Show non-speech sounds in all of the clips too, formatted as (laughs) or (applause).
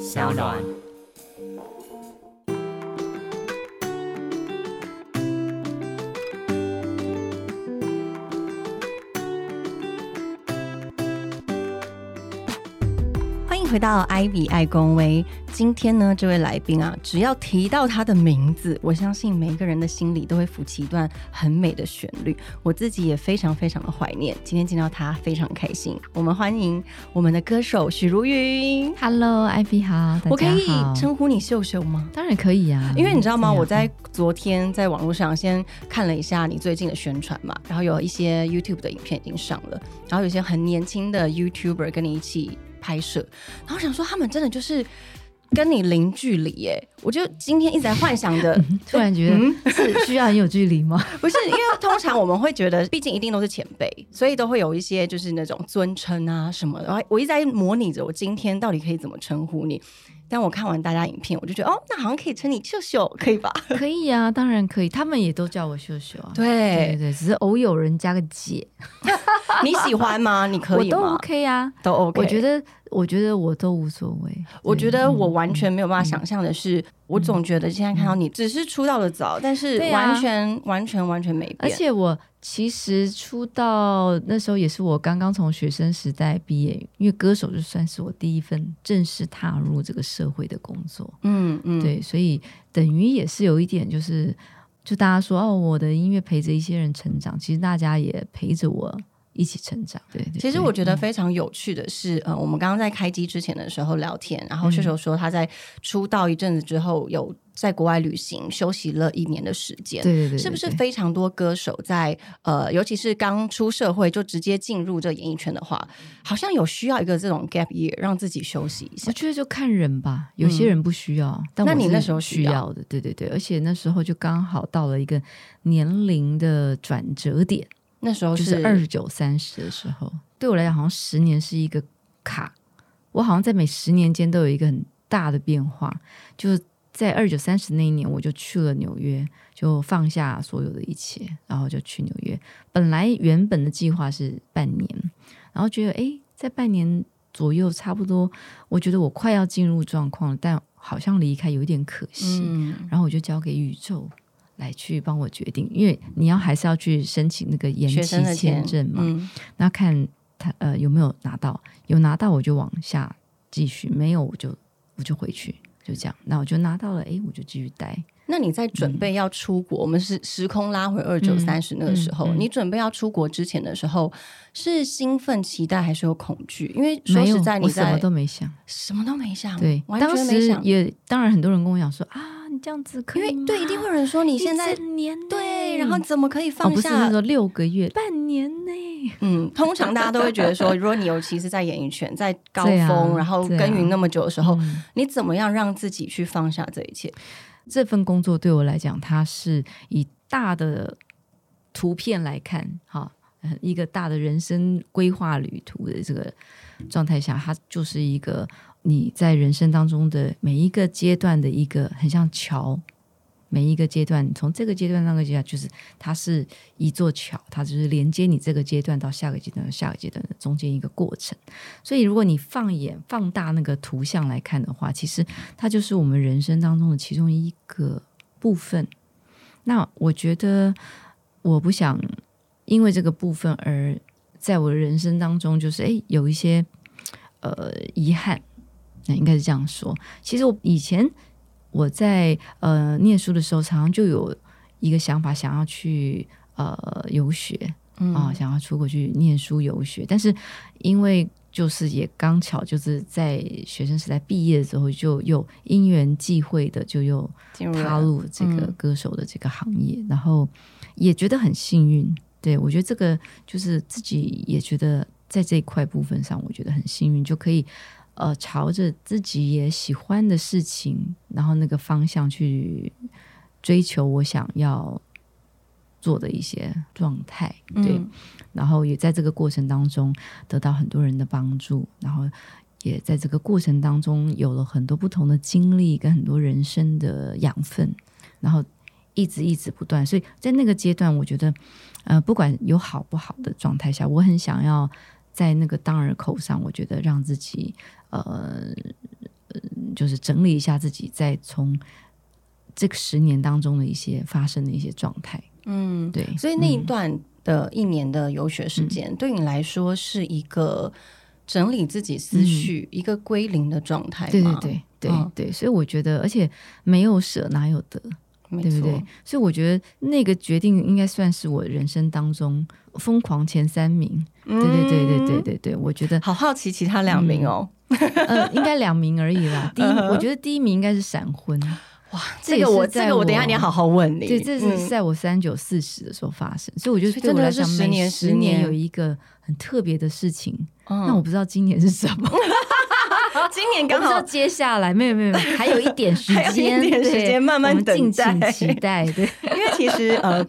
小暖。回到艾比爱公威。今天呢，这位来宾啊，只要提到他的名字，我相信每一个人的心里都会浮起一段很美的旋律。我自己也非常非常的怀念，今天见到他非常开心。我们欢迎我们的歌手许茹芸。Hello，艾比好，我可以好称呼你秀秀吗？当然可以啊，因为你知道吗？我在昨天在网络上先看了一下你最近的宣传嘛，然后有一些 YouTube 的影片已经上了，然后有些很年轻的 YouTuber 跟你一起拍摄，然后想说他们真的就是跟你零距离耶！我就今天一直在幻想的，(laughs) 突然觉得嗯是需要很有距离吗？(laughs) 不是因为通常我们会觉得，毕竟一定都是前辈，所以都会有一些就是那种尊称啊什么的。然后我一直在模拟着我今天到底可以怎么称呼你。但我看完大家影片，我就觉得哦，那好像可以称你秀秀，可以吧？可以啊，当然可以，他们也都叫我秀秀啊。对对，对，只是偶有人加个姐，(laughs) (laughs) 你喜欢吗？你可我都以吗？OK 啊。都 OK。我觉得，我觉得我都无所谓。我觉得我嗯完全没有办法想象的是，我总觉得现在看到你只是出道的早，但是完全、完全完全没变。而且我其实出道那时候也是我刚刚从学生时代毕业，因为歌手就算是我第一份正式踏入这个社会的工作。嗯嗯，对，所以等于也是有一点，就是就大家说哦，我的音乐陪着一些人成长，其实大家也陪着我一起成长。对对对其实我觉得非常有趣的是，呃，我们刚刚在开机之前的时候聊天，然嗯后秀秀说她在出道一阵子之后，有在国外旅行休息了一年的时间。对对对，是不是非常多歌手在呃，尤其是刚出社会就直接进入这演艺圈的话，好像有需要一个这种 gap year 让自己休息一下我。觉得就看人吧，有些人不需要，但你那时候需要的，对对对，而且那时候就刚好到了一个年龄的转折点，那时候就是二十九、三十的时候，对我来讲，好像十年是一个卡，我好像在每十年间都有一个很大的变化，就是在二九、三十那一年，我就去了纽约，就放下所有的一切，然后就去纽约。本来原本的计划是半年，然后觉得诶，在半年左右差不多，我觉得我快要进入状况了，但好像离开有一点可惜，嗯，然后我就交给宇宙。来去帮我决定，因为你要还是要去申请那个延期签证嘛，嗯那看他呃有没有拿到，有拿到我就往下继续，没有我就我就回去，就这样。那我就拿到了，哎，我就继续待。那你在准备要出国，我们是时空拉回二九三十那个时候，嗯嗯你准备要出国之前的时候，是兴奋期待还是有恐惧？因为说实在，你在什么都没想。什么都没想，对，完当时全没想。也当然很多人跟我讲说啊，你这样子可以吗因为对，一定会有人说你一现在整年呢对，然后怎么可以哦放下？不是说六个月，半年呢。嗯，通常大家都会觉得说，(laughs) 如果你尤其是在演艺圈，在高峰，然后耕耘那么久的时候，嗯你怎么样让自己去放下这一切？这份工作对我来讲，它是以大的图片来看，哈，呃一个大的人生规划旅途的这个状态下，它就是一个你在人生当中的每一个阶段的一个很像桥。每一个阶段，从这个阶段那个阶段，就是它是一座桥，它就是连接你这个阶段到下个阶段、下个阶段的中间一个过程。所以，如果你放眼放大那个图像来看的话，其实它就是我们人生当中的其中一个部分。那我觉得，我不想因为这个部分而在我的人生当中，就是诶有一些呃遗憾，那应该是这样说。其实我以前我在呃念书的时候，常常就有一个想法，想要去呃游学，嗯啊、想要出国去念书游学，但是因为就是也刚巧就是在学生时代毕业的时候，就又因缘际会的就又踏入这个嗯歌手的这个行业，然后也觉得很幸运。对我觉得这个就是自己也觉得在这一块部分上，我觉得很幸运，就可以呃朝着自己也喜欢的事情，然后那个方向去追求我想要做的一些状态。对，嗯然后也在这个过程当中得到很多人的帮助，然后也在这个过程当中有了很多不同的经历跟很多人生的养分，然后一直一直不断。所以在那个阶段，我觉得，呃，不管有好不好的状态下，我很想要在那个当儿口上，我觉得让自己呃。呃就是整理一下自己在从这个十年当中的一些发生的一些状态。嗯，对，所以那一嗯段的一年的游学时间，对你来说是一个整理自己思绪、一个归零的状态对对吗？对对嗯对，所以我觉得，而且没有舍哪有得，对不对？所以我觉得那个决定应该算是我人生当中疯狂前三名。对对对对对嗯对对，我觉得好好奇其他两名哦。(laughs) 呃，应该两名而已啦。第一，我觉得第一名应该是闪婚。哇，这个我在这个我等一下你要好好问你。对，这是嗯在我三九四十的时候发生，所以我觉所以真的得对我来讲，每是十年十十年有一个很特别的事情。嗯那我不知道今年是什么，(laughs) 今年刚好接下来没有没有，没有还有一点时 (laughs) 还有一间，点时对间慢慢等待请期待。对，(laughs) 因为其实呃，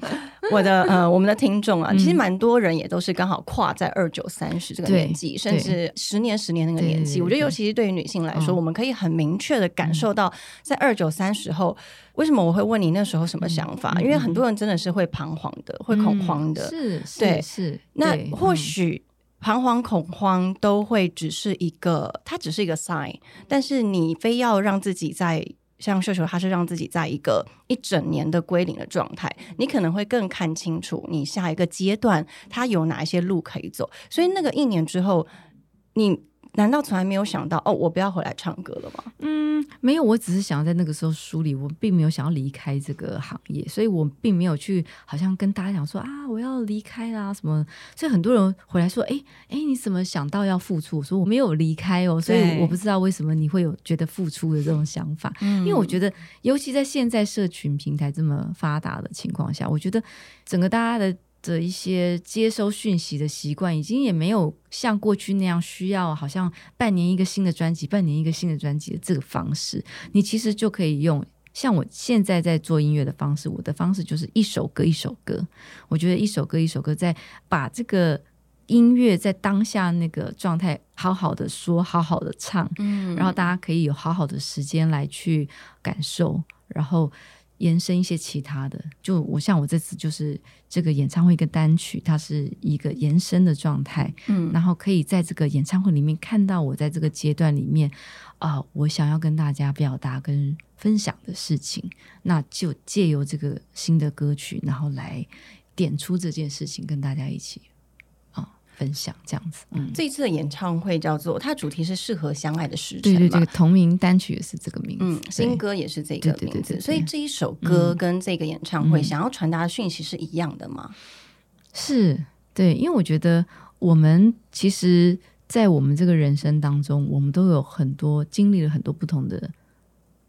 (laughs) 我的呃，我们的听众啊，嗯其实蛮多人也都是刚好跨在二九三十这个年纪，甚至十年十年那个年纪。我觉得，尤其是对于女性来说，嗯我们可以很明确的感受到，在二九三十后，为什么我会问你那时候什么想法？因为很多人真的是会彷徨的，会恐慌的。是是对是。那或嗯许。彷徨、恐慌都会只是一个，它只是一个 sign，但是你非要让自己在像秀秀，他是让自己在一个一整年的归零的状态，你可能会更看清楚你下一个阶段它有哪一些路可以走。所以那个一年之后，你难道从来没有想到哦，我不要回来唱歌了吗？嗯，没有，我只是想要在那个时候梳理，我并没有想要离开这个行业，所以我并没有去好像跟大家讲说啊，我要离开啦什么。所以很多人回来说，哎哎，你怎么想到要付出？我说我没有离开哦，所以我不知道为什么你会有觉得付出的这种想法。嗯因为我觉得，尤其在现在社群平台这么发达的情况下，我觉得整个大家的的一些接收讯息的习惯，已经也没有像过去那样需要好像半年一个新的专辑，半年一个新的专辑的这个方式，你其实就可以用。像我现在在做音乐的方式，我的方式就是一首歌一首歌。我觉得一首歌一首歌，在把这个音乐在当下那个状态好好的说，好好的唱，嗯然后大家可以有好好的时间来去感受，然后延伸一些其他的。就我像我这次就是这个演唱会一个单曲，它是一个延伸的状态，嗯然后可以在这个演唱会里面看到我在这个阶段里面啊、我想要跟大家表达跟分享的事情，那就借由这个新的歌曲，然后来点出这件事情，跟大家一起啊、分享这样子。嗯，这一次的演唱会叫做，它主题是适合相爱的时辰对对，嘛这个同名单曲也是这个名字。嗯，新歌也是这个对对对名字，对对所以这一首歌嗯跟这个演唱会嗯。想要传达的讯息是一样的吗？是对，因为我觉得我们其实，在我们这个人生当中，我们都有很多经历了很多不同的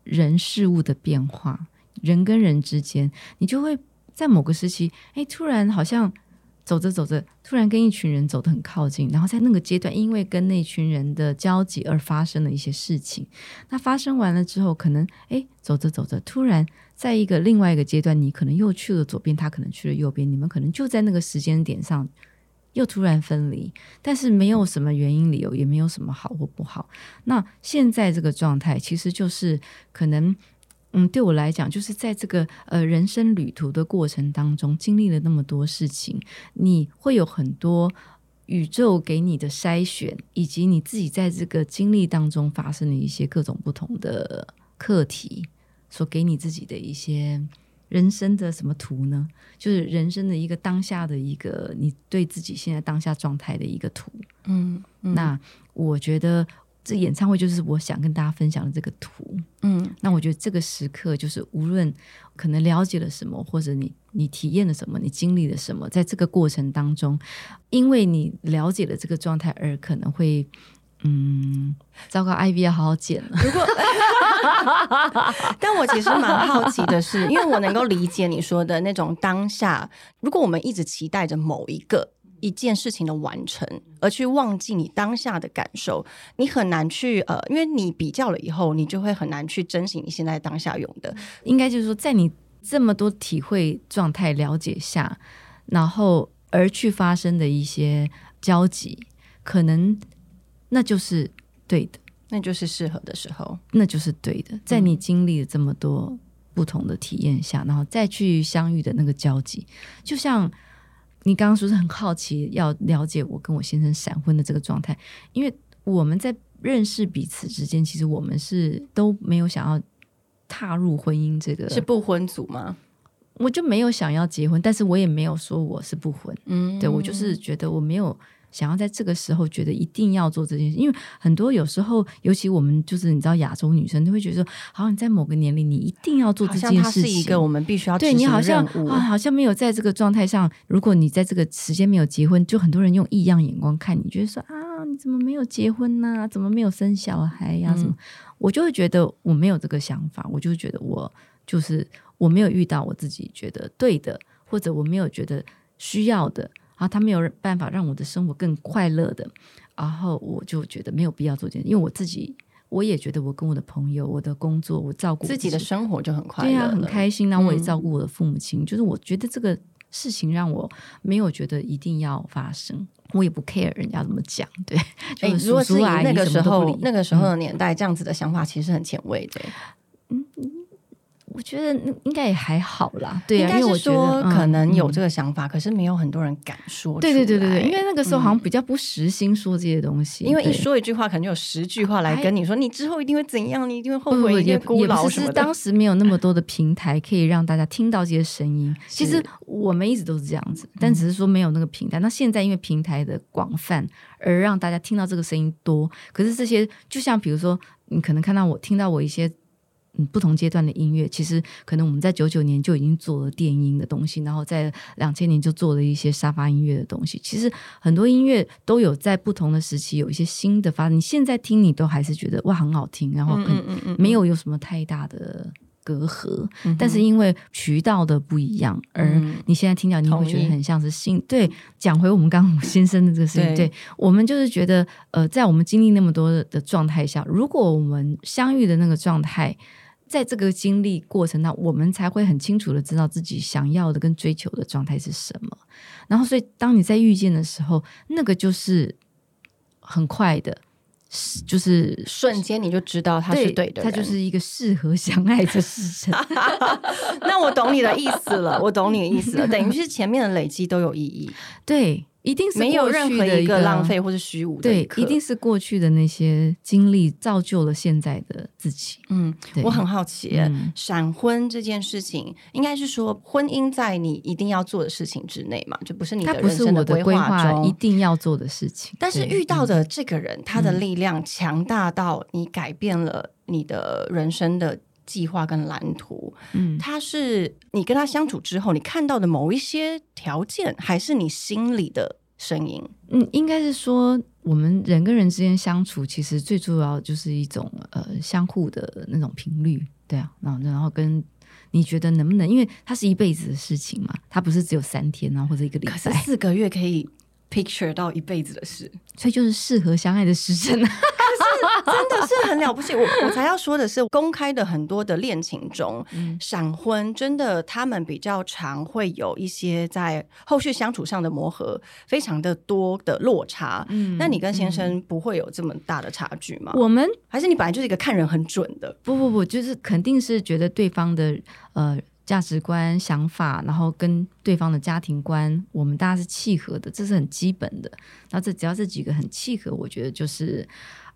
人事物的变化，人跟人之间，你就会在某个时期，哎，突然好像走着走着，突然跟一群人走得很靠近，然后在那个阶段，因为跟那群人的交集而发生了一些事情。那发生完了之后，可能哎，走着走着，突然在一个另外一个阶段，你可能又去了左边，他可能去了右边，你们可能就在那个时间点上又突然分离，但是没有什么原因理由，也没有什么好或不好。那现在这个状态，其实就是可能。嗯，对我来讲，就是在这个呃人生旅途的过程当中，经历了那么多事情，你会有很多宇宙给你的筛选，以及你自己在这个经历当中发生的一些各种不同的课题，所给你自己的一些人生的什么图呢？就是人生的一个当下的一个你对自己现在当下状态的一个图。嗯，嗯那我觉得这演唱会就是我想跟大家分享的这个图。嗯那我觉得这个时刻就是无论可能了解了什么，或者你你体验了什么，你经历了什么，在这个过程当中，因为你了解了这个状态，而可能会。嗯，糟糕，IV 要好好剪了。(laughs) 如果但我其实蛮好奇的是，因为我能够理解你说的那种当下，如果我们一直期待着某一个一件事情的完成，而去忘记你当下的感受，你很难去呃，因为你比较了以后，你就会很难去珍惜你现在当下有的。应该就是说，在你这么多体会状态了解下，然后而去发生的一些交集，可能那就是对的，那就是适合的时候。那就是对的。在你经历了这么多不同的体验下，然后再去相遇的那个交集，就像你刚刚说是很好奇要了解我跟我先生闪婚的这个状态，因为我们在认识彼此之间，其实我们是都没有想要踏入婚姻这个，是不婚族吗？我就没有想要结婚，但是我也没有说我是不婚，嗯，对我就是觉得我没有想要在这个时候觉得一定要做这件事，因为很多有时候，尤其我们就是你知道亚洲女生都会觉得说，好像你在某个年龄你一定要做这件事情，是一个我们必须要对你好像啊，好像没有在这个状态上，如果你在这个时间没有结婚，就很多人用异样眼光看你，觉得说啊，你怎么没有结婚呢？怎么没有生小孩呀？什么？我就会觉得我没有这个想法，我就觉得我就是我没有遇到我自己觉得对的，或者我没有觉得需要的啊，他没有办法让我的生活更快乐的，然后我就觉得没有必要做这件，因为我自己我也觉得我跟我的朋友、我的工作，我照顾自己的生活就很快乐，对呀，很开心。那我也照顾我的父母亲，就是我觉得这个事情让我没有觉得一定要发生。我也不 care 人家怎么讲，对。哎，如果是那个时候那个时候的年代，这样子的想法其实很前卫的。嗯。我觉得应该也还好啦，对啊，因为我觉得可能有这个想法，可是没有很多人敢说。对对对对对，因为那个时候好像比较不实心说这些东西，因为一说一句话，可能有十句话来跟你说，你之后一定会怎样，你一定会后悔，也孤老什么的。当时没有那么多的平台可以让大家听到这些声音。其实我们一直都是这样子，但只是说没有那个平台。那现在因为平台的广泛，而让大家听到这个声音多。可是这些，就像比如说，你可能看到我听到我一些。嗯，不同阶段的音乐，其实可能我们在九九年就已经做了电音的东西，然后在两千年就做了一些沙发音乐的东西。其实很多音乐都有在不同的时期有一些新的发展。你现在听，你都还是觉得哇很好听，然后很没有有什么太大的隔阂。但是因为渠道的不一样，而你现在听到你会觉得很像是新。对，讲回我们刚刚先生的这个事情，对我们就是觉得，呃，在我们经历那么多的状态下，如果我们相遇的那个状态。在这个经历过程当中，我们才会很清楚的知道自己想要的跟追求的状态是什么。然后，所以当你在遇见的时候，那个就是很快的，就是瞬间你就知道他是对的，他就是一个适合相爱的时辰。(laughs) 那我懂你的意思了，我懂你的意思了，等于是前面的累积都有意义。对。一定是没有任何一个浪费或是虚无的。对，一定是过去的那些经历造就了现在的自己。嗯，我很好奇，闪婚这件事情，应该是说婚姻在你一定要做的事情之内嘛？就不是你的人生的规划中一定要做的事情。但是遇到的这个人，他的力量强大到你改变了你的人生的。计划跟蓝图，嗯，他是你跟他相处之后，你看到的某一些条件，还是你心里的声音？嗯，应该是说，我们人跟人之间相处，其实最主要就是一种呃相互的那种频率，对啊，然后然后跟你觉得能不能，因为它是一辈子的事情嘛，它不是只有三天啊或者一个礼拜，四个月可以 picture 到一辈子的事，所以就是适合相爱的时辰啊。真的是很了不起，我 (laughs) 我才要说的是，公开的很多的恋情中，闪婚真的他们比较常会有一些在后续相处上的磨合，非常的多的落差。嗯，那你跟先生不会有这么大的差距吗？我们还是你本来就是一个看人很准的？不不不，就是肯定是觉得对方的呃价值观、想法，然后跟对方的家庭观，我们大家是契合的，这是很基本的。那这只要这几个很契合，我觉得就是。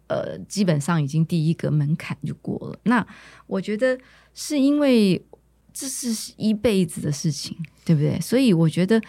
呃，基本上已经第一个门槛就过了。那我觉得是因为这是一辈子的事情，对不对？所以我觉得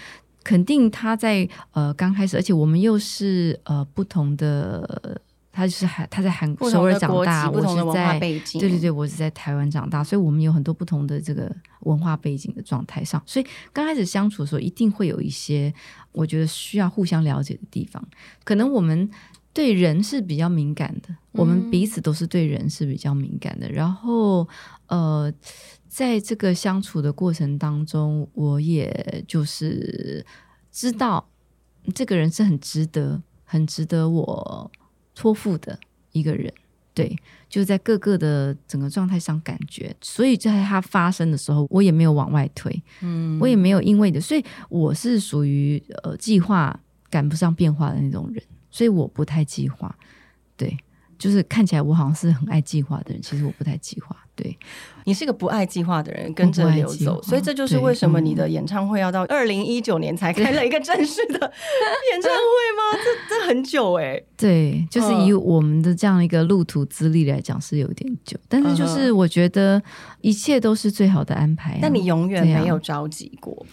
肯定他在呃刚开始，而且我们又是呃不同的，他就是韩他在韩首尔长大，我是在对对对，我是在台湾长大，所以我们有很多不同的这个文化背景的状态上，所以刚开始相处的时候，一定会有一些我觉得需要互相了解的地方，可能我们。对人是比较敏感的，我们彼此都是对人是比较敏感的。然后，呃，在这个相处的过程当中，我也就是知道这个人是很值得、很值得我托付的一个人。对，就在各个的整个状态上感觉，所以在他发生的时候，我也没有往外推，嗯，我也没有因为的，所以我是属于呃计划赶不上变化的那种人。所以我不太计划，对，就是看起来我好像是很爱计划的人，其实我不太计划。对，你是一个不爱计划的人，跟着流走，所以这就是为什么你的演唱会要到二零一九年才开了一个正式的演唱会吗？这这很久哎。对，就是以我们的这样一个路途资历来讲是有点久，但是就是我觉得一切都是最好的安排。但你永远没有着急过，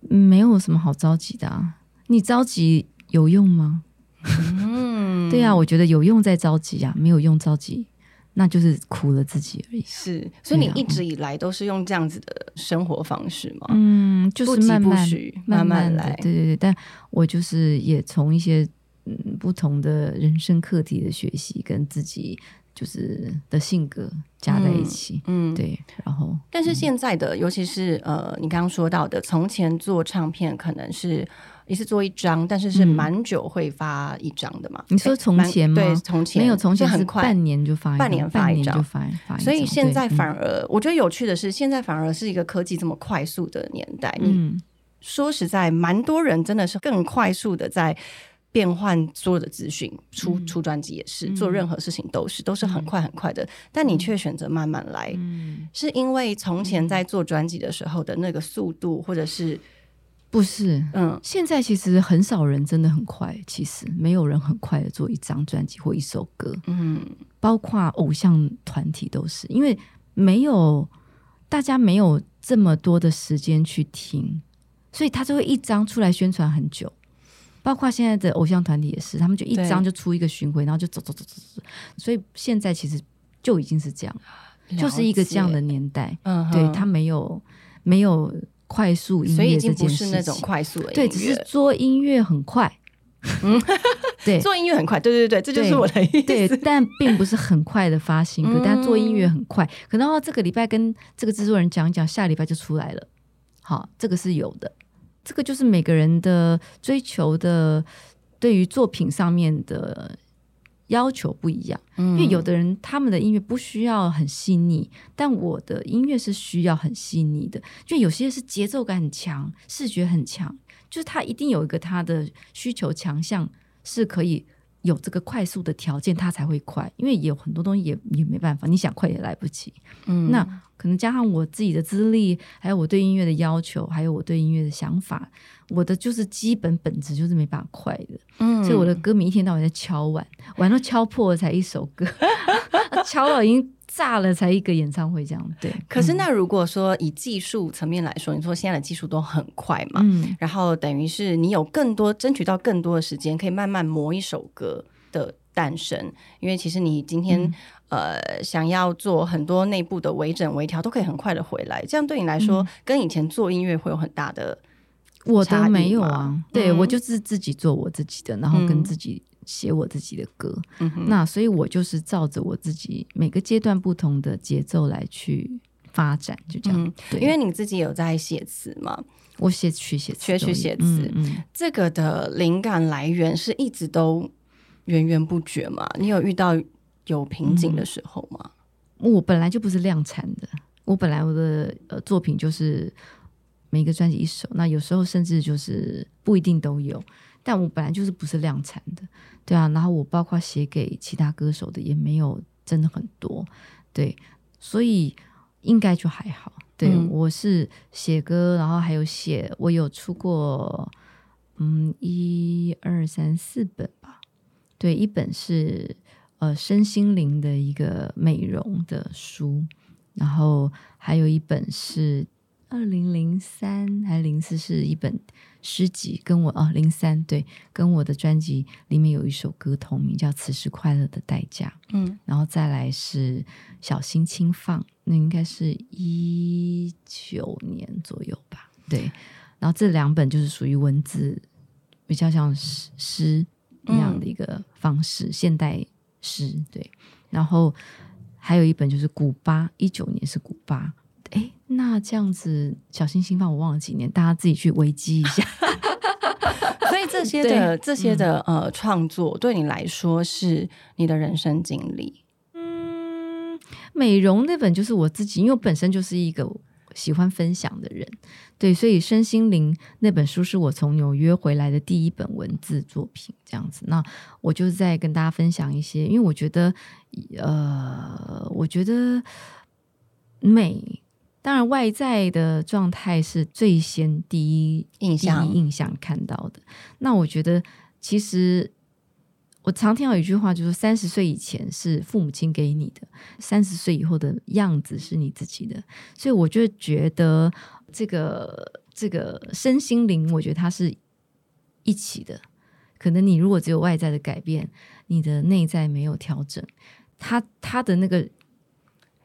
没有什么好着急的啊！你着急有用吗？嗯，对呀，我觉得有用再着急啊，没有用着急。那就是苦了自己而已。是，所以你一直以来都是用这样子的生活方式吗？嗯，就是慢慢慢慢来。对对对，但我就是也从一些嗯不同的人生课题的学习，跟自己就是的性格加在一起。嗯，对。然后，但是现在的，尤其是呃，你刚刚说到的，从前做唱片可能是。一次做一张，但是是蛮久会发一张的嘛？你说从前吗？对，从前没有从前很快，半年就发，半年发一张。所以现在反而，我觉得有趣的是，现在反而是一个科技这么快速的年代。嗯，说实在，蛮多人真的是更快速的在变换所有的资讯，出出专辑也是，做任何事情都是都是很快很快的。但你却选择慢慢来，是因为从前在做专辑的时候的那个速度，或者是。不是，嗯，现在其实很少人真的很快，其实没有人很快的做一张专辑或一首歌，嗯，包括偶像团体都是，因为没有大家没有这么多的时间去听，所以他就会一张出来宣传很久。包括现在的偶像团体也是，他们就一张就出一个巡回，然后就走走走走走，所以现在其实就已经是这样，就是一个这样的年代，嗯，对他没有没有。快速音乐这件事情，快速的对，只是做音乐很快，嗯，(laughs) 对，做音乐很快，对对对，这就是我的意思。对，但并不是很快的发行歌，但做音乐很快，可能哦，这个礼拜跟这个制作人讲一讲，下礼拜就出来了。好，这个是有的，这个就是每个人的追求的，对于作品上面的。要求不一样，因为有的人他们的音乐不需要很细腻，但我的音乐是需要很细腻的。就有些是节奏感很强，视觉很强，就是他一定有一个他的需求强项是可以有这个快速的条件，他才会快。因为有很多东西也也没办法，你想快也来不及。嗯，那可能加上我自己的资历，还有我对音乐的要求，还有我对音乐的想法。我的就是基本本质就是没办法快的，嗯，所以我的歌迷一天到晚在敲碗，碗都敲破了才一首歌，(laughs) 敲了已经炸了才一个演唱会这样。对，可是那如果说以技术层面来说，你说现在的技术都很快嘛，嗯，然后等于是你有更多争取到更多的时间，可以慢慢磨一首歌的诞生。因为其实你今天呃想要做很多内部的微整微调，都可以很快的回来。这样对你来说，跟以前做音乐会有很大的。我都没有啊，对我就是自己做我自己的，然后跟自己写我自己的歌。那所以，我就是照着我自己每个阶段不同的节奏来去发展，就这样。因为你自己有在写词嘛，我写曲写词，曲写词，这个的灵感来源是一直都源源不绝嘛？你有遇到有瓶颈的时候吗？我本来就不是量产的，我本来我的呃作品就是。每个专辑一首，那有时候甚至就是不一定都有，但我本来就是不是量产的，对啊。然后我包括写给其他歌手的也没有真的很多，对，所以应该就还好。对我是写歌，然后还有写，我有出过嗯一二三四本吧，对，一本是呃身心灵的一个美容的书，然后还有一本是。二零零三还是零四是一本诗集，跟我哦零三对，跟我的专辑里面有一首歌同名，叫《此时快乐的代价》。嗯，然后再来是小心轻放，那应该是一九年左右吧。对，然后这两本就是属于文字比较像诗诗一样的一个方式，现代诗。对，然后还有一本就是古巴，一九年是古巴。哎，那这样子，小星星放我忘了几年，大家自己去维基一下。(laughs) 所以这些的这些的呃创作，对你来说是你的人生经历。嗯，美容那本就是我自己，因为我本身就是一个喜欢分享的人，对，所以身心灵那本书是我从纽约回来的第一本文字作品，这样子。那我就在跟大家分享一些，因为我觉得，呃，我觉得。美，当然外在的状态是最先第一印象第一印象看到的。那我觉得，其实我常听到一句话，就是三十岁以前是父母亲给你的，三十岁以后的样子是你自己的。所以我就觉得，这个这个身心灵，我觉得它是一起的。可能你如果只有外在的改变，你的内在没有调整，他他的那个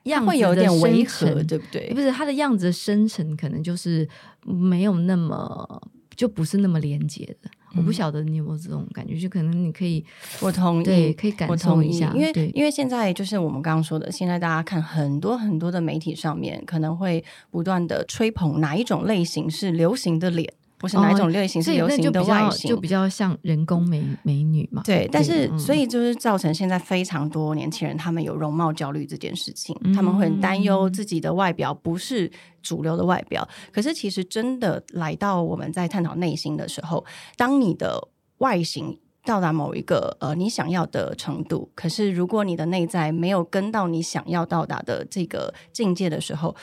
样子会有点的违和，对不对？不是他的样子的深沉，可能就是没有那么就不是那么廉洁的。我不晓得你有没有这种感觉，就可能你可以我同意，对可以感我同意受一下，因为因为现在就是我们刚刚说的，现在大家看很多很多的媒体上面，可能会不断的吹捧哪一种类型是流行的脸，或是哪一种类型是所以流行的外形，就比较像人工美美女嘛。对，但是嗯所以就是造成现在非常多年轻人他们有容貌焦虑这件事情，嗯他们会很担忧自己的外表不是主流的外表。可是其实真的来到我们在探讨内心的时候，当你的外形到达某一个呃你想要的程度，可是如果你的内在没有跟到你想要到达的这个境界的时候，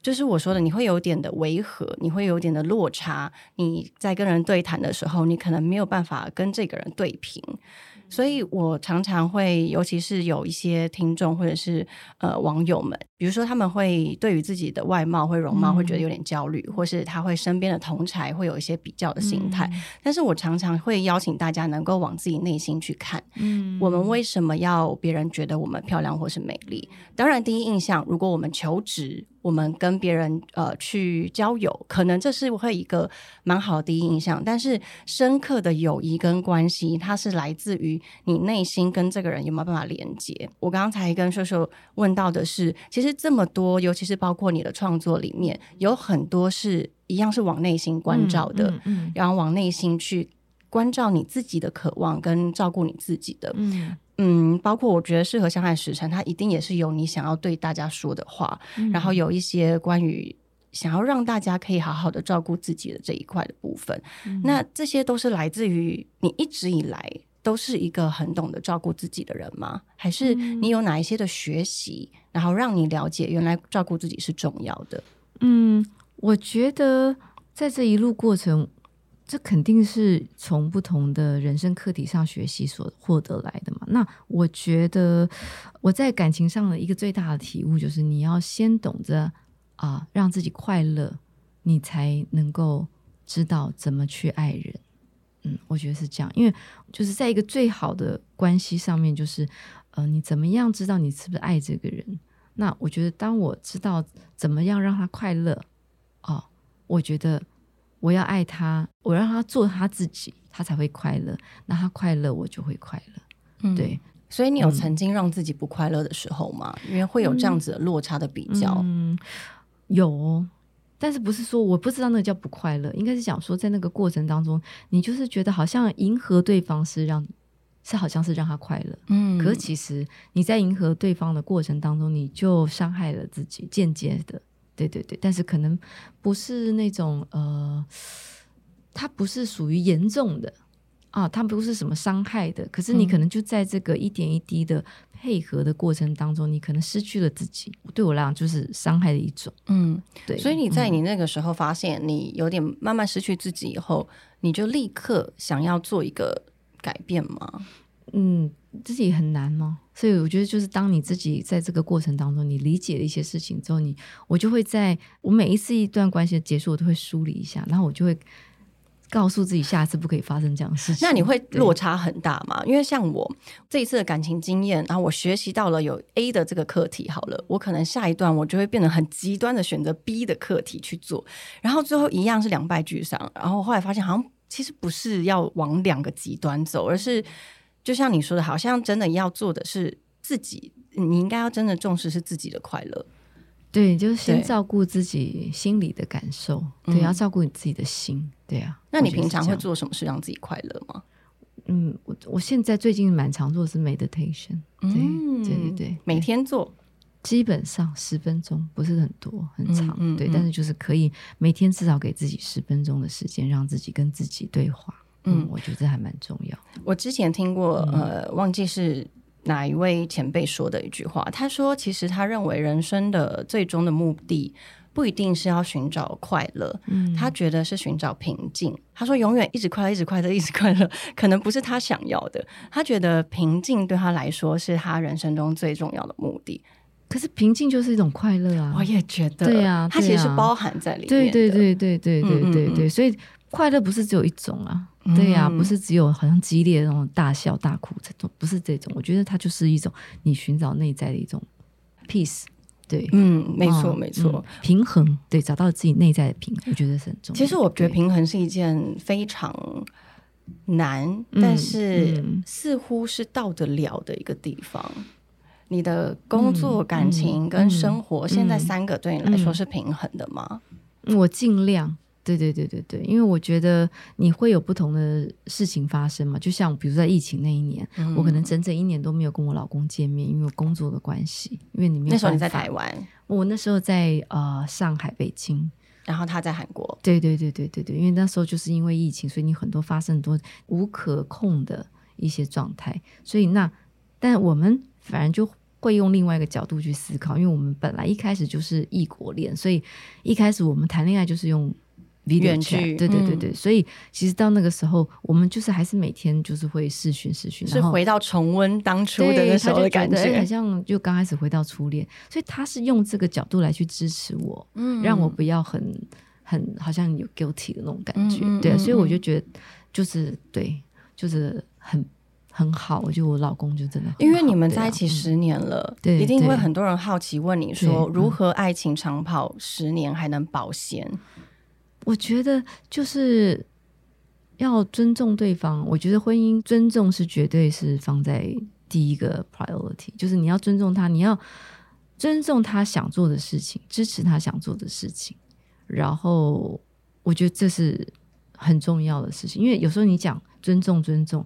就是我说的，你会有点的违和，你会有点的落差。你在跟人对谈的时候，你可能没有办法跟这个人对平。所以我常常会，尤其是有一些听众或者是呃网友们，比如说他们会对于自己的外貌或容貌会觉得有点焦虑，或是他会身边的同才会有一些比较的心态。但是我常常会邀请大家能够往自己内心去看，嗯我们为什么要别人觉得我们漂亮或是美丽？当然，第一印象，如果我们求职，我们跟别人呃去交友，可能这是会一个蛮好的第一印象。但是深刻的友谊跟关系，它是来自于你内心跟这个人有没有办法连接。我刚才跟秀秀问到的是，其实这么多，尤其是包括你的创作里面，有很多是一样是往内心关照的，嗯嗯然后往内心去关照你自己的渴望跟照顾你自己的。嗯嗯，包括我觉得适合相爱时辰，它一定也是有你想要对大家说的话，嗯然后有一些关于想要让大家可以好好的照顾自己的这一块的部分。嗯那这些都是来自于你一直以来都是一个很懂得照顾自己的人吗？还是嗯你有哪一些的学习，然后让你了解原来照顾自己是重要的？嗯，我觉得在这一路过程，这肯定是从不同的人生课题上学习所获得来的嘛。那我觉得我在感情上的一个最大的体悟就是，你要先懂得啊，让自己快乐，你才能够知道怎么去爱人。嗯，我觉得是这样，因为就是在一个最好的关系上面，就是呃，你怎么样知道你是不是爱这个人？那我觉得，当我知道怎么样让他快乐，哦，我觉得我要爱他，我让他做他自己，他才会快乐。那他快乐，我就会快乐。嗯，对，所以你有嗯曾经让自己不快乐的时候吗？因为会有这样子的落差的比较。嗯，有哦，但是不是说我不知道那个叫不快乐，应该是讲说在那个过程当中，你就是觉得好像迎合对方是让是好像是让他快乐，嗯可是其实你在迎合对方的过程当中，你就伤害了自己，间接的，对对对，但是可能不是那种呃，它不是属于严重的啊，它不是什么伤害的，可是你嗯可能就在这个一点一滴的配合的过程当中，你可能失去了自己。对我来讲，就是伤害的一种。嗯，对，所以你在嗯你那个时候发现你有点慢慢失去自己以后，你就立刻想要做一个改变吗？嗯，自己很难吗？所以我觉得，就是当你自己在这个过程当中，你理解了一些事情之后，你我就会在我每一次一段关系的结束，我都会梳理一下，然后我就会告诉自己，下次不可以发生这样的事情。那你会落差很大吗？因为像我这一次的感情经验，然后我学习到了有 A 的这个课题，好了，我可能下一段我就会变得很极端的选择 B 的课题去做，然后最后一样是两败俱伤。然后后来发现，好像其实不是要往两个极端走，而是就像你说的，好像真的要做的是自己，你应该要真的重视是自己的快乐。对，就是先照顾自己心里的感受，对，嗯要照顾你自己的心，对啊。那你？平常会做什么事让自己快乐吗？嗯，我我现在最近蛮常做的是 meditation，对、嗯对对对，每天做，基本上十分钟，不是很多很长，对，嗯嗯嗯但是就是可以每天至少给自己十分钟的时间，让自己跟自己对话。嗯嗯，我觉得这还蛮重要。我之前听过，嗯呃，忘记是哪一位前辈说的一句话，他说：“其实他认为人生的最终的目的不一定是要寻找快乐，嗯他觉得是寻找平静。他说永远一直快乐，一直快乐，一直快乐，可能不是他想要的。他觉得平静对他来说是他人生中最重要的目的。可是平静就是一种快乐啊！我也觉得，对啊它其实是包含在里面对的。对对对对对对对，嗯所以快乐不是只有一种啊，对呀、嗯不是只有好像激烈的那种大笑大哭这种，不是这种。我觉得它就是一种你寻找内在的一种 peace，对，嗯，没错嗯没错。嗯平衡，对，找到自己内在的平衡，我觉得是很重要。其实我觉得平衡是一件非常难，嗯但是嗯似乎是到得了的一个地方。你的工作、嗯感情嗯跟生活，嗯现在三个对你来说嗯是平衡的吗？我尽量。对对对对对，因为我觉得你会有不同的事情发生嘛，就像比如在疫情那一年，嗯。我可能整整一年都没有跟我老公见面，因为工作的关系，因为你没有那时候你在台湾，我那时候在呃上海、北京，然后他在韩国，对对对对对对，因为那时候就是因为疫情，所以你很多发生很多无可控的一些状态，所以那但我们反而就会用另外一个角度去思考，因为我们本来一开始就是异国恋，所以一开始我们谈恋爱就是用远 chat，距对对对嗯对，所以其实到那个时候，我们就是还是每天就是会视讯视讯，是回到重温当初的那时候的感觉得哎好。像就刚开始回到初恋，所以他是用这个角度来去支持我，嗯让我不要很很好像有 guilty 的那种感觉，对所以我嗯就觉得就是对，就是很很好，我觉得我老公就真的，因为你们在一起嗯十年了，对一定会很多人好奇问你说，如何爱情长跑十年还能保鲜？我觉得就是要尊重对方。我觉得婚姻尊重是绝对是放在第一个 priority，就是你要尊重他，你要尊重他想做的事情，支持他想做的事情。然后我觉得这是很重要的事情，因为有时候你讲尊重，尊重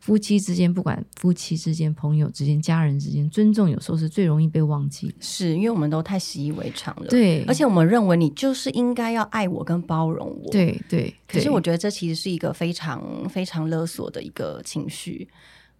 夫妻之间，不管夫妻之间、朋友之间、家人之间，尊重有时候是最容易被忘记的。是因为我们都太习以为常了，，对，而且我们认为你就是应该要爱我跟包容我，。对对，可是我觉得这其实是一个非常非常勒索的一个情绪。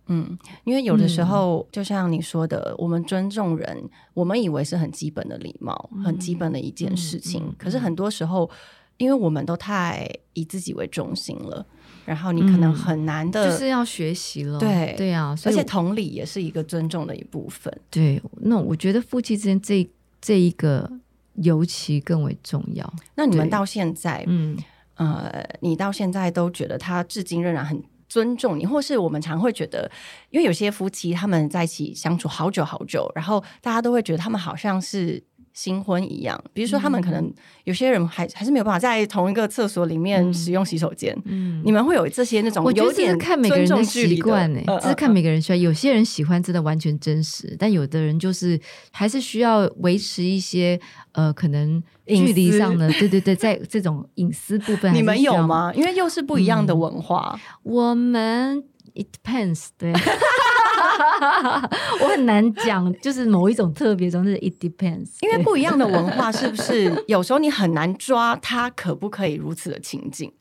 嗯，因为有的时候，就像你说的，我们尊重人，我们以为是很基本的礼貌，很基本的一件事情。可是很多时候，因为我们都太以自己为中心了，然后你可能嗯很难的，就是要学习了。对对啊，而且同理也是一个尊重的一部分。对，那我觉得夫妻之间这这一个尤其更为重要。那你们到现在，嗯，呃，你到现在都觉得他至今仍然很尊重你，或是我们常会觉得，因为有些夫妻他们在一起相处好久好久，然后大家都会觉得他们好像是。新婚一样，比如说他们可能有些人还还是没有办法在同一个厕所里面使用洗手间，嗯。你们会有这些那种有点看每个人的习惯呢、嗯这是看每个人喜欢。有些人喜欢真的完全真实，但有的人就是还是需要维持一些呃，可能距离上的，(laughs) 对对对，在这种隐私部分，(laughs) 你们有？吗？因为又是不一样的嗯。文化，我们 it depends，对，(laughs) (laughs) 我很难讲，就是某一种特别中，就是 it depends，因为不一样的文化，是不是 (laughs) 有时候你很难抓它可不可以如此的情景？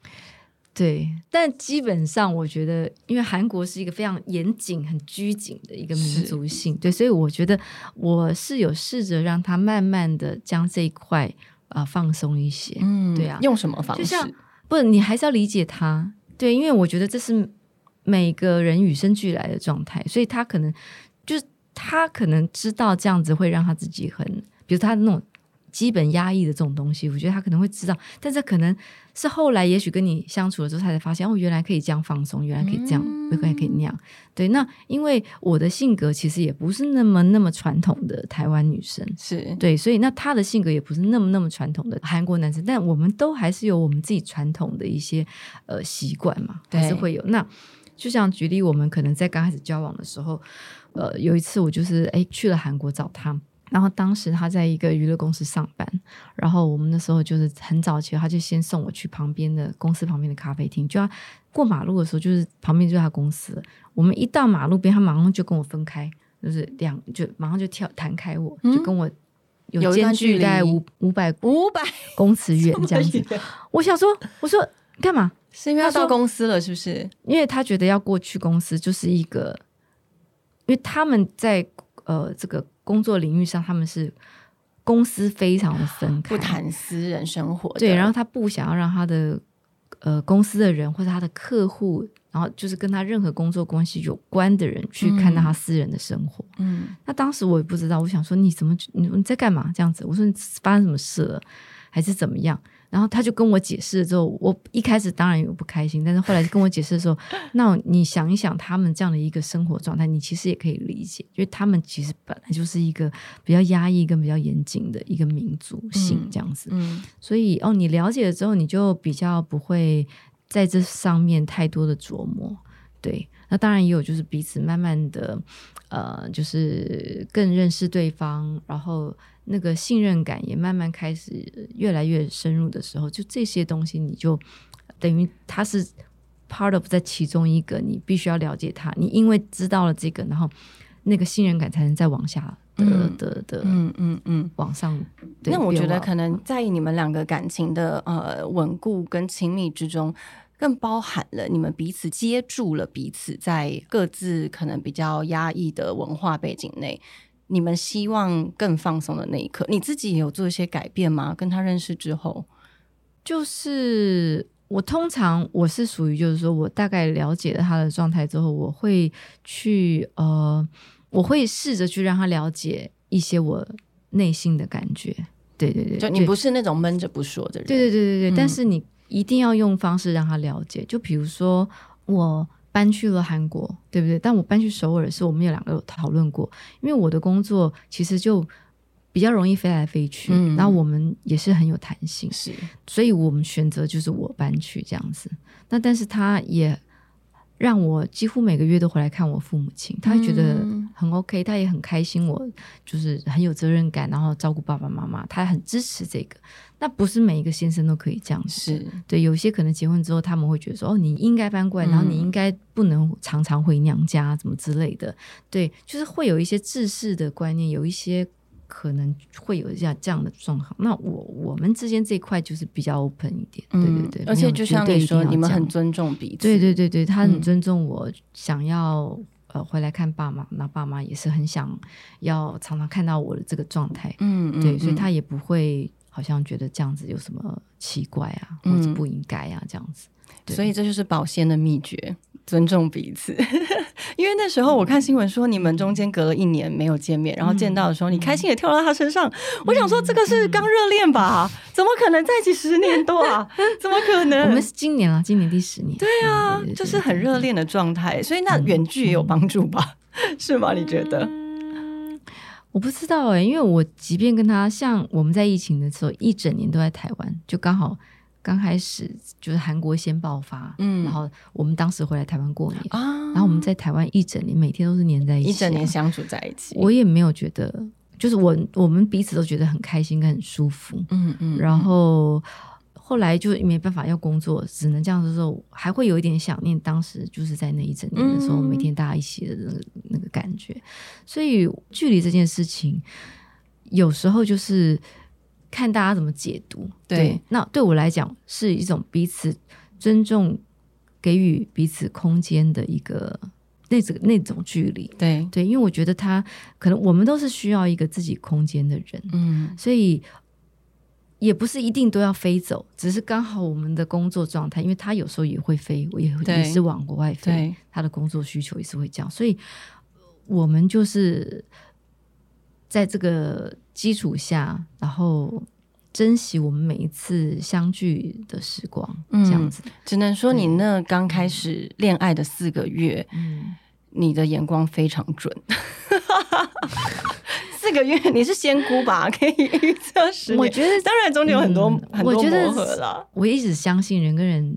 对，但基本上我觉得，因为韩国是一个非常严谨、很拘谨的一个民族性，对，所以我觉得我是有试着让他慢慢的将这一块啊、呃放松一些。嗯对啊用什么方式？就像不，你还是要理解他，对，因为我觉得这是每个人与生俱来的状态，所以他可能就是他可能知道这样子会让他自己很，比如他那种基本压抑的这种东西，我觉得他可能会知道，但是可能是后来也许跟你相处了之后，他才发现哦，原来可以这样放松，原来可以这样，嗯原来可以那样。对，那因为我的性格其实也不是那么那么传统的台湾女生，是对，所以那他的性格也不是那么那么传统的韩国男生，但我们都还是有我们自己传统的一些呃习惯嘛，还是会有。那就像举例，我们可能在刚开始交往的时候，呃，有一次我就是哎去了韩国找他。然后当时他在一个娱乐公司上班，然后我们那时候就是很早起，他就先送我去旁边的公司旁边的咖啡厅，就要过马路的时候，就是旁边就是他公司。我们一到马路边，他马上就跟我分开，就是两就马上就跳弹开我，嗯就跟我有间距大概五五百五百公尺远这样子。我想说，我说干嘛？是因为要他到公司了，是不是？因为他觉得要过去公司就是一个因为他们在呃这个工作领域上，他们是公司非常的分开，不谈私人生活。对，然后他不想要让他的呃公司的人或者他的客户，然后就是跟他任何工作关系有关的人去看到他私人的生活。嗯那当时我也不知道，我想说你怎么你你在干嘛这样子？我说你发生什么事了，还是怎么样？然后他就跟我解释了之后，我一开始当然有不开心，但是后来跟我解释的时候，(laughs) 那你想一想他们这样的一个生活状态，你其实也可以理解，因为他们其实本来就是一个比较压抑跟比较严谨的一个民族性嗯这样子。嗯所以哦，你了解了之后，你就比较不会在这上面太多的琢磨。对，那当然也有就是彼此慢慢的，呃，就是更认识对方，然后那个信任感也慢慢开始越来越深入的时候，就这些东西你就等于它是 part of 在其中一个，你必须要了解它，你因为知道了这个，然后那个信任感才能再往下的、嗯的的嗯嗯嗯。往上。那我觉得可能在你们两个感情的呃稳固跟亲密之中，更包含了你们彼此接住了彼此，在各自可能比较压抑的文化背景内，你们希望更放松的那一刻，你自己有做一些改变吗？跟他认识之后，就是我通常我是属于，就是说我大概了解了他的状态之后，我会去呃，我会试着去让他了解一些我内心的感觉。对对对，对就你不是那种闷着不说的人，对对对对对，嗯但是你一定要用方式让他了解。就比如说我搬去了韩国，对不对？但我搬去首尔是我们有两个讨论过，因为我的工作其实就比较容易飞来飞去，嗯然后我们也是很有弹性，是所以我们选择就是我搬去这样子。那但是他也让我几乎每个月都回来看我父母亲，他觉得嗯很 OK，他也很开心，我就是很有责任感，然后照顾爸爸妈妈，他很支持这个。那不是每一个先生都可以这样子，是，对，有些可能结婚之后他们会觉得说，哦，你应该搬过来，然后你嗯应该不能常常回娘家，怎么之类的。对，就是会有一些制式的观念，有一些可能会有这样这样的状况。那我我们之间这一块就是比较 open 一点，对对对，而且就像对你说，你们很尊重彼此，对对对对，他嗯很尊重我，想要呃回来看爸妈，那爸妈也是很想要常常看到我的这个状态，嗯，嗯，对，所以嗯。他也不会好像觉得这样子有什么奇怪啊，或者嗯不应该啊这样子。所以这就是保鲜的秘诀，尊重彼此。(laughs) 因为那时候我看新闻说你们中间隔了一年没有见面，然后见到的时候，你开心也跳到他身上。我想说这个是刚热恋吧？怎么可能在一起十年多啊？怎么可能？我们是今年啊，今年第十年，对啊，就是很热恋的状态，所以那远距也有帮助吧？(laughs) 是吗？你觉得？我不知道哎、因为我即便跟他像我们在疫情的时候，一整年都在台湾，就刚好刚开始就是韩国先爆发，嗯。然后我们当时回来台湾过年，啊，然后我们在台湾一整年每天都是黏在一起、啊一整年，相处在一起，我也没有觉得，就是我我们彼此都觉得很开心跟很舒服，嗯嗯，然后后来就没办法要工作，只能这样子的时候，还会有一点想念当时就是在那一整年的时候，嗯每天大家一起的那个那个感觉。所以距离这件事情，有时候就是看大家怎么解读。对那对我来讲是一种彼此尊重、给予彼此空间的一个那种那种距离。对，对，因为我觉得他可能我们都是需要一个自己空间的人，嗯所以也不是一定都要飞走，只是刚好我们的工作状态，因为他有时候也会飞，我也会也是往国外飞，他的工作需求也是会这样，所以我们就是在这个基础下，然后珍惜我们每一次相聚的时光，这样子。只能说你那刚开始恋爱的四个月，嗯，你的眼光非常准。(laughs) 四个月你是仙姑吧？(laughs) 可以预测十年。我觉得当然中间有很多、嗯很多磨合了。我一直相信人跟人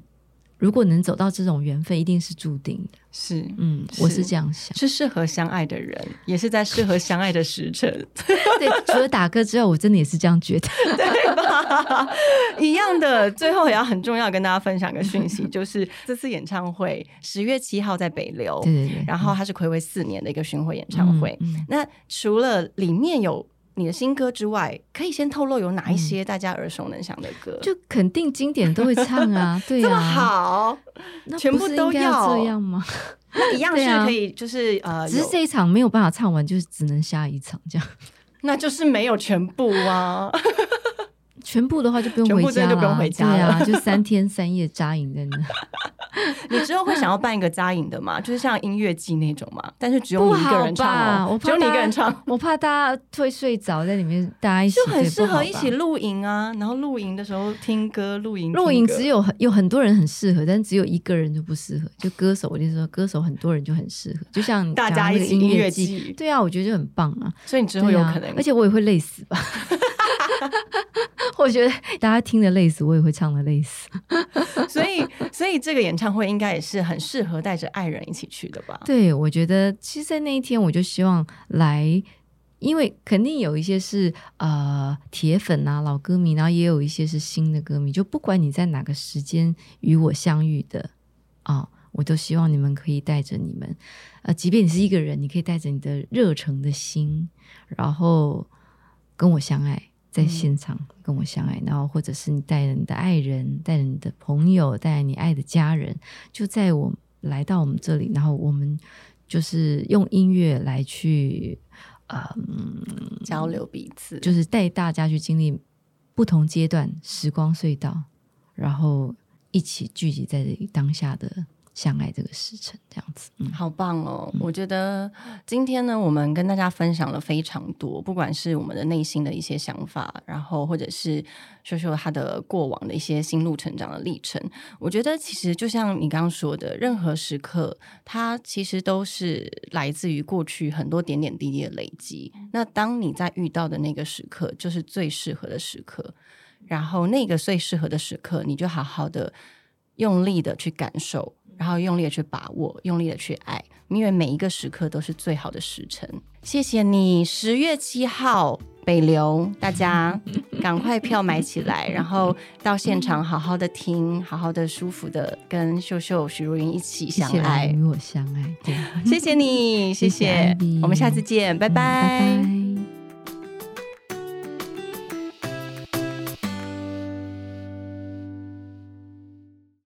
如果能走到这种缘分，一定是注定的。是嗯，是我是这样想。是适合相爱的人，也是在适合相爱的时辰，(laughs) 对，除了打歌之外，我真的也是这样觉得。(laughs) 对吧？(laughs) 一样的。最后也要很重要跟大家分享个讯息，就是这次演唱会十月七号在北流，对对对，然后它是暌违四年的一个巡回演唱会。嗯嗯那除了里面有你的新歌之外，可以先透露有哪一些大家耳熟能详的歌？就肯定经典都会唱啊，(laughs) 对这么啊，好，那全部都要要这样吗？那一样 (laughs) 是可以，就是呃，只是这一场没有办法唱完，就是只能下一场这样。(laughs) 那就是没有全部啊。全部的话就不用回家了，就不用回家对啊，就三天三夜扎营在那，(laughs) 你之后会想要办一个扎营的吗？就是像音乐季那种嘛，但是只有不你一个人唱我怕只有你一个人唱，，我怕大家会睡着在里面，大家一起就很适合一起露营啊。然后露营的时候听歌，露营露营只有很有很多人很适合，但只有一个人就不适合。就歌手，我就说歌手很多人就很适合，就像大家一起音乐季，对啊，我觉得就很棒啊。所以你之后有可能，而且我也会累死吧。(laughs) (laughs) 我觉得大家听得累死，我也会唱的累死。(laughs) 所以所以这个演唱会应该也是很适合带着爱人一起去的吧？对，我觉得其实，在那一天，我就希望来，因为肯定有一些是呃铁粉啊、老歌迷，然后也有一些是新的歌迷。就不管你在哪个时间与我相遇的啊、我都希望你们可以带着你们，呃，即便你是一个人，你可以带着你的热诚的心，然后跟我相爱。在现场跟我相爱，然后或者是你带着你的爱人，带着你的朋友，带着你爱的家人，就在我来到我们这里，然后我们就是用音乐来去，呃，嗯交流彼此，就是带大家去经历不同阶段时光隧道，然后一起聚集在这里当下的相爱这个时辰，这样子。嗯，好棒哦！我觉得今天呢，我们跟大家分享了非常多，不管是我们的内心的一些想法，然后或者是秀秀他的过往的一些心路成长的历程。我觉得其实就像你刚刚说的，任何时刻，它其实都是来自于过去很多点点滴滴的累积。那当你在遇到的那个时刻，就是最适合的时刻。然后那个最适合的时刻，你就好好的用力的去感受，然后用力的去把握，用力的去爱，因为每一个时刻都是最好的时辰。谢谢你，十月七号北流，大家 (laughs) 赶快票买起来，然后到现场好好的听，好好的舒服的跟秀秀、许茹芸一起相爱。与我相爱，对，谢谢你，谢谢谢谢我们下次见，拜嗯拜拜